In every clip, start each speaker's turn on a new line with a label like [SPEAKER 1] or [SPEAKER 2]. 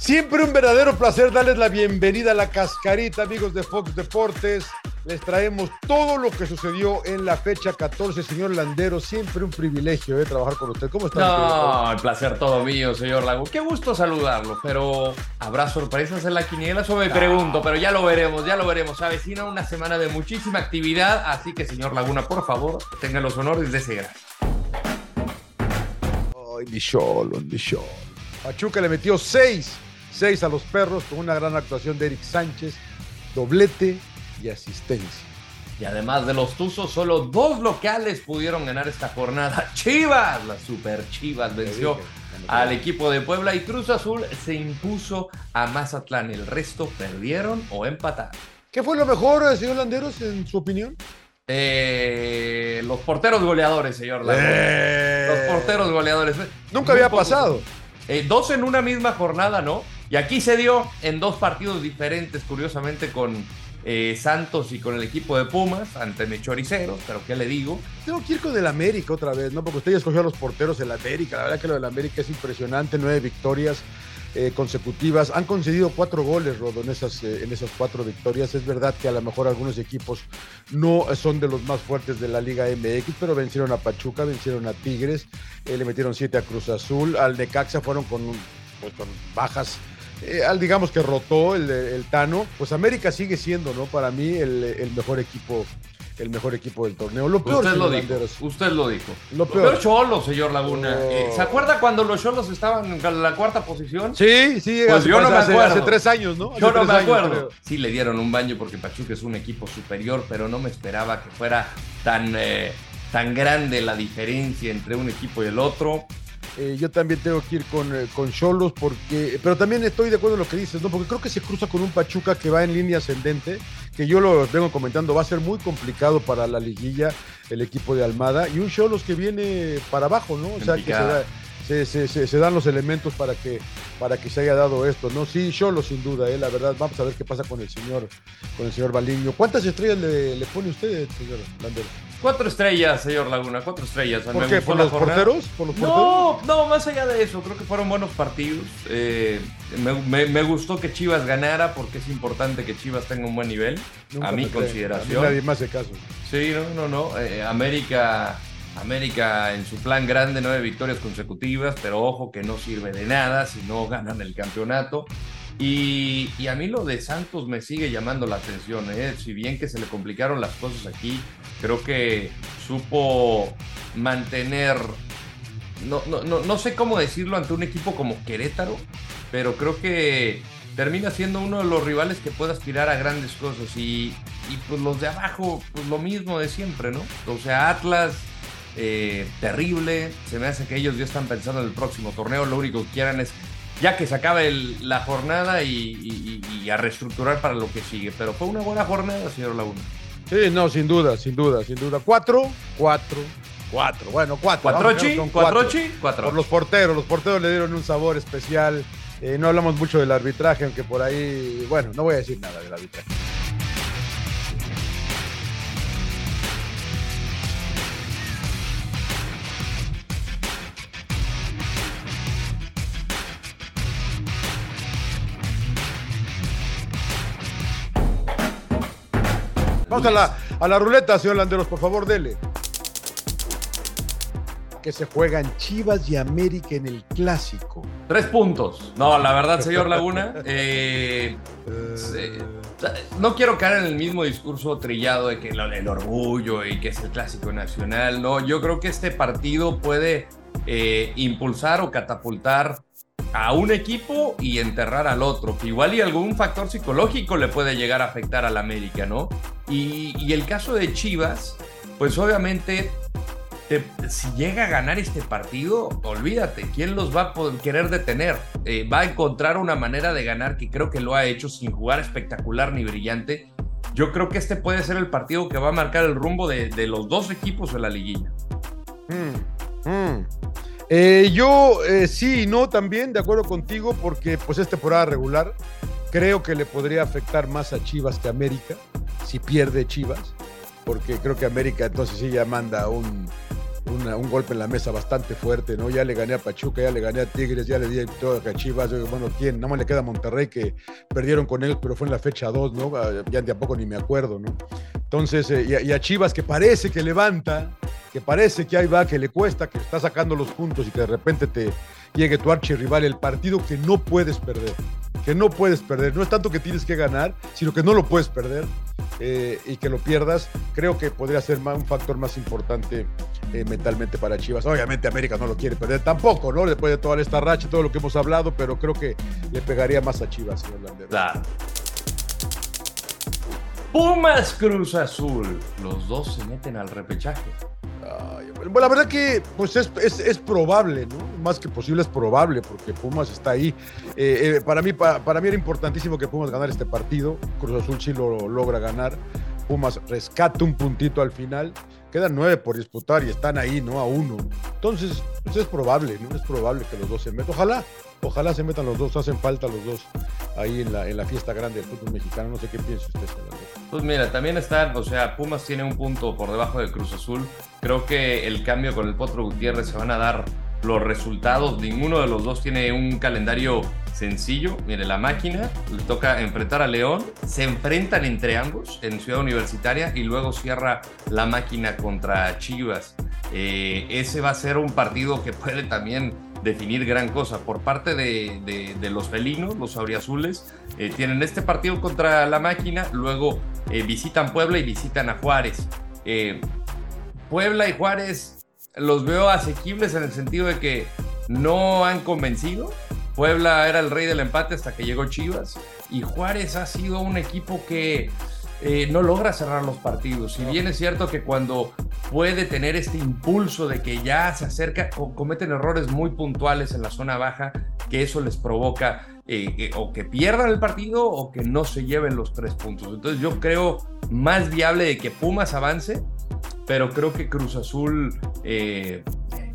[SPEAKER 1] Siempre un verdadero placer darles la bienvenida a la cascarita, amigos de Fox Deportes. Les traemos todo lo que sucedió en la fecha 14, señor Landero. Siempre un privilegio de trabajar con usted. ¿Cómo está?
[SPEAKER 2] No, el placer todo mío, señor Lago. Qué gusto saludarlo, pero ¿habrá sorpresas en la quiniela? Eso me pregunto, pero ya lo veremos, ya lo veremos. Se avecina una semana de muchísima actividad, así que, señor Laguna, por favor, tenga los honores de ese gran.
[SPEAKER 1] Ay, mi cholo, mi cholo. Pachuca le metió seis 6 a los perros con una gran actuación de Eric Sánchez, doblete y asistencia.
[SPEAKER 2] Y además de los Tuzos, solo dos locales pudieron ganar esta jornada. Chivas, la super Chivas venció al equipo de Puebla y Cruz Azul se impuso a Mazatlán. El resto perdieron o empataron.
[SPEAKER 1] ¿Qué fue lo mejor, señor Landeros, en su opinión?
[SPEAKER 2] Eh, los porteros goleadores, señor Landeros. Eh. Los porteros goleadores.
[SPEAKER 1] Nunca había pasado.
[SPEAKER 2] Eh, dos en una misma jornada, ¿no? Y aquí se dio en dos partidos diferentes, curiosamente, con eh, Santos y con el equipo de Pumas, ante mi choricero, pero ¿qué le digo?
[SPEAKER 1] Tengo que ir con el América otra vez, ¿no? Porque usted ya escogió a los porteros del América. La verdad que lo del América es impresionante, nueve victorias. Eh, consecutivas. Han concedido cuatro goles, Rodo, en esas, eh, en esas cuatro victorias. Es verdad que a lo mejor algunos equipos no son de los más fuertes de la Liga MX, pero vencieron a Pachuca, vencieron a Tigres, le metieron siete a Cruz Azul, al Necaxa fueron con, pues, con bajas eh, al digamos que rotó el, Tano, pues América sigue siendo, ¿no? Para mí el, mejor equipo el mejor equipo del torneo. Lo peor,
[SPEAKER 2] usted lo dijo. Usted lo dijo. Lo peor. Cholos, señor Laguna. Eh, ¿Se acuerda cuando los Cholos estaban en la cuarta posición?
[SPEAKER 1] Sí, sí.
[SPEAKER 2] Pues yo no me acuerdo.
[SPEAKER 1] Hace tres años, ¿no?
[SPEAKER 2] yo no me acuerdo. sí, le dieron un baño porque Pachuca es un equipo superior, pero no me esperaba que fuera tan, eh, tan grande la diferencia entre un equipo y el otro.
[SPEAKER 1] Eh, yo también tengo que ir con, eh, con Cholos, porque, pero también estoy de acuerdo en lo que dices, ¿no? Porque creo que se cruza con un Pachuca que va en línea ascendente, que yo lo vengo comentando, va a ser muy complicado para la liguilla el equipo de Almada, y un Cholos que viene para abajo, ¿no? O sea, que se, se, se, dan los elementos para que, para que se haya dado esto, ¿no? Sí, Cholos sin duda, ¿eh? la verdad. Vamos a ver qué pasa con el señor, con el señor Baliño. ¿Cuántas estrellas le, le pone usted, señor Landero?
[SPEAKER 2] Cuatro estrellas, señor Laguna, cuatro estrellas.
[SPEAKER 1] ¿Por qué? ¿Por los, porteros?
[SPEAKER 2] No, no, más allá de eso, creo que fueron buenos partidos. Eh, me, gustó que Chivas ganara porque es importante que Chivas tenga un buen nivel, a mi consideración.
[SPEAKER 1] nadie más de caso.
[SPEAKER 2] Sí, no, no, no. Eh, América, América en su plan grande, nueve victorias consecutivas, pero ojo que no sirve de nada si no ganan el campeonato. Y, y, a mí lo de Santos me sigue llamando la atención, ¿eh? si bien que se le complicaron las cosas aquí, creo que supo mantener, no, no, no, no sé cómo decirlo ante un equipo como Querétaro, pero creo que termina siendo uno de los rivales que puede aspirar a grandes cosas y, y pues los de abajo, pues lo mismo de siempre, ¿no? O sea, Atlas, eh, terrible, se me hace que ellos ya están pensando en el próximo torneo, lo único que quieran es ya que se acabe la jornada y, a reestructurar para lo que sigue. Pero fue una buena jornada, señor Laguna.
[SPEAKER 1] Sí, no, sin duda, sin duda, sin duda. Cuatro, cuatro, cuatro. Bueno, cuatro.
[SPEAKER 2] ¿Cuatrochi?
[SPEAKER 1] Cuatro. Cuatro. Por los porteros, los porteros le dieron un sabor especial. Eh, no hablamos mucho del arbitraje, aunque por ahí, bueno, no voy a decir nada del arbitraje. Vamos a la, a la ruleta, señor Landeros, por favor, dele. Que se juegan Chivas y América en el clásico.
[SPEAKER 2] Tres puntos. No, la verdad, señor Laguna, eh, eh, no quiero caer en el mismo discurso trillado de que el orgullo y que es el clásico nacional. No, yo creo que este partido puede eh, impulsar o catapultar a un equipo y enterrar al otro, que igual y algún factor psicológico le puede llegar a afectar al América, ¿no? Y, el caso de Chivas, pues obviamente si llega a ganar este partido, olvídate, ¿quién los va a poder, querer detener? Eh, va a encontrar una manera de ganar que creo que lo ha hecho sin jugar espectacular ni brillante. Yo creo que este puede ser el partido que va a marcar el rumbo de, los dos equipos en la liguilla.
[SPEAKER 1] Mm, mm. Eh, yo eh, sí y no también, de acuerdo contigo, porque pues es temporada regular. Creo que le podría afectar más a Chivas que a América, si pierde Chivas, porque creo que América entonces sí ya manda un, un golpe en la mesa bastante fuerte, ¿no? Ya le gané a Pachuca, ya le gané a Tigres, ya le di todo a Chivas, bueno, ¿quién? Nada más le queda a Monterrey que perdieron con ellos, pero fue en la fecha 2, ¿no? Ah, ya de a poco ni me acuerdo, ¿no? Entonces, eh, y, a, Chivas que parece que levanta, que parece que ahí va, que le cuesta, que está sacando los puntos y que de repente te llegue tu archirrival, el partido que no puedes perder, que no puedes perder. No es tanto que tienes que ganar, sino que no lo puedes perder eh, y que lo pierdas, creo que podría ser un factor más importante eh, mentalmente para Chivas. Obviamente América no lo quiere perder tampoco, ¿no? Después de toda esta racha y todo lo que hemos hablado, pero creo que le pegaría más a Chivas, Landero.
[SPEAKER 2] Claro. Pumas Cruz Azul. Los dos se meten al repechaje.
[SPEAKER 1] bueno, la verdad que pues es, probable, ¿no? Más que posible es probable, porque Pumas está ahí. Eh, eh, para, mí, para, mí era importantísimo que Pumas ganara este partido. Cruz Azul sí lo logra ganar. Pumas rescata un puntito al final. Quedan nueve por disputar y están ahí, ¿no? A uno. Entonces, pues es probable, ¿no? Es probable que los dos se metan. Ojalá, ojalá se metan los dos, hacen falta los dos ahí en la, en la fiesta grande del fútbol mexicano. No sé qué piensa usted,
[SPEAKER 2] Pues mira, también están, o sea, Pumas tiene un punto por debajo del Cruz Azul. Creo que el cambio con el Potro Gutiérrez se van a dar los resultados. Ninguno de los dos tiene un calendario sencillo. Mire, la máquina le toca enfrentar a León. Se enfrentan entre ambos en Ciudad Universitaria y luego cierra la máquina contra Chivas. Eh, ese va a ser un partido que puede también definir gran cosa. Por parte de, los felinos, los auriazules, eh, tienen este partido contra la máquina, luego eh, visitan Puebla y visitan a Juárez. Puebla y Juárez los veo asequibles en el sentido de que no han convencido. Puebla era el rey del empate hasta que llegó Chivas. Y Juárez ha sido un equipo que eh, no logra cerrar los partidos. Si bien es cierto que cuando puede tener este impulso de que ya se acerca, cometen errores muy puntuales en la zona baja, que eso les provoca eh, o que pierdan el partido o que no se lleven los tres puntos. Entonces yo creo más viable de que Pumas avance pero creo que Cruz Azul, eh,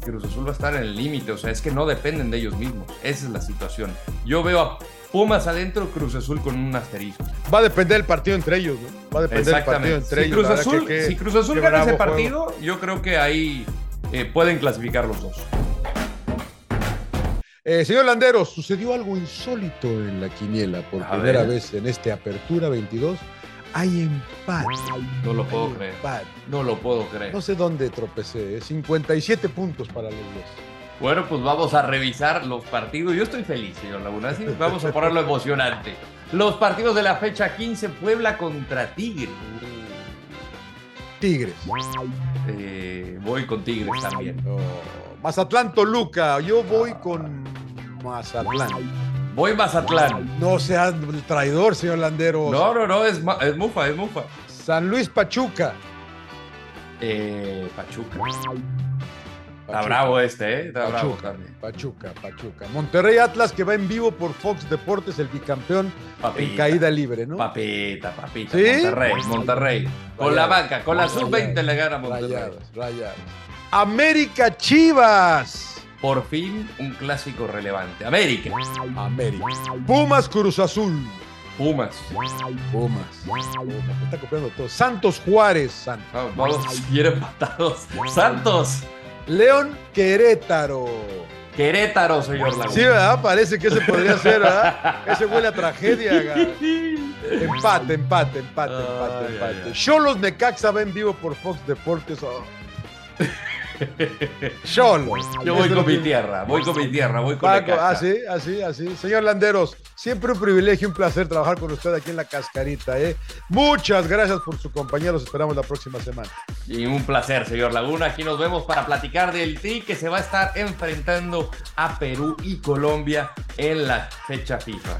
[SPEAKER 2] Cruz Azul va a estar en el límite, o sea, es que no dependen de ellos mismos, esa es la situación. Yo veo a Pumas adentro, Cruz Azul con un asterisco.
[SPEAKER 1] Va a depender del partido entre ellos, ¿no? Va a depender del partido entre
[SPEAKER 2] si
[SPEAKER 1] ellos.
[SPEAKER 2] Cruz Azul, si Cruz Azul gana ese partido, yo creo que ahí eh, pueden clasificar los dos.
[SPEAKER 1] Eh, señor Landeros, sucedió algo insólito en la quiniela por primera vez en este Apertura 22 hay empate.
[SPEAKER 2] No lo puedo creer. No lo puedo creer.
[SPEAKER 1] No sé dónde tropecé. 57 puntos para los dos.
[SPEAKER 2] Bueno, pues vamos a revisar los partidos. Yo estoy feliz, señor Laguna. Así vamos a ponerlo emocionante. Los partidos de la fecha 15, Puebla contra Tigres.
[SPEAKER 1] Tigres.
[SPEAKER 2] Eh, voy con Tigres también. Oh,
[SPEAKER 1] Mazatlán Toluca. Yo voy con Mazatlán.
[SPEAKER 2] Voy Mazatlán.
[SPEAKER 1] No sea traidor, señor Landero.
[SPEAKER 2] No, no, no, es, es mufa, es mufa.
[SPEAKER 1] San Luis Pachuca.
[SPEAKER 2] Eh, Pachuca. Está bravo este, ¿eh? Está
[SPEAKER 1] Pachuca,
[SPEAKER 2] bravo
[SPEAKER 1] también. Pachuca, Pachuca. Monterrey Atlas que va en vivo por Fox Deportes, el bicampeón en caída libre, ¿no?
[SPEAKER 2] Papita, papita. ¿Sí? Monterrey, Monterrey. Con la banca, con la sub-20 le gana Monterrey.
[SPEAKER 1] Rayados, rayados. América Chivas
[SPEAKER 2] por fin un clásico relevante. América.
[SPEAKER 1] América. Pumas Cruz Azul.
[SPEAKER 2] Pumas.
[SPEAKER 1] Pumas. Me está copiando todo. Santos Juárez. Santos.
[SPEAKER 2] vamos, bien empatados. Santos.
[SPEAKER 1] León Querétaro.
[SPEAKER 2] Querétaro, señor Laguna.
[SPEAKER 1] Sí, ¿verdad? Parece que ese podría ser, ¿verdad? Ese huele a tragedia. Empate, empate, empate, empate, empate. Cholos Necaxa va en vivo por Fox Deportes. Oh.
[SPEAKER 2] Yo voy con mi tierra, voy con mi tierra, voy con Paco,
[SPEAKER 1] así, así, así. Señor Landeros, siempre un privilegio, un placer trabajar con usted aquí en la cascarita. ¿eh? Muchas gracias por su compañía, los esperamos la próxima semana.
[SPEAKER 2] Y un placer, señor Laguna. Aquí nos vemos para platicar del TRI que se va a estar enfrentando a Perú y Colombia en la fecha FIFA.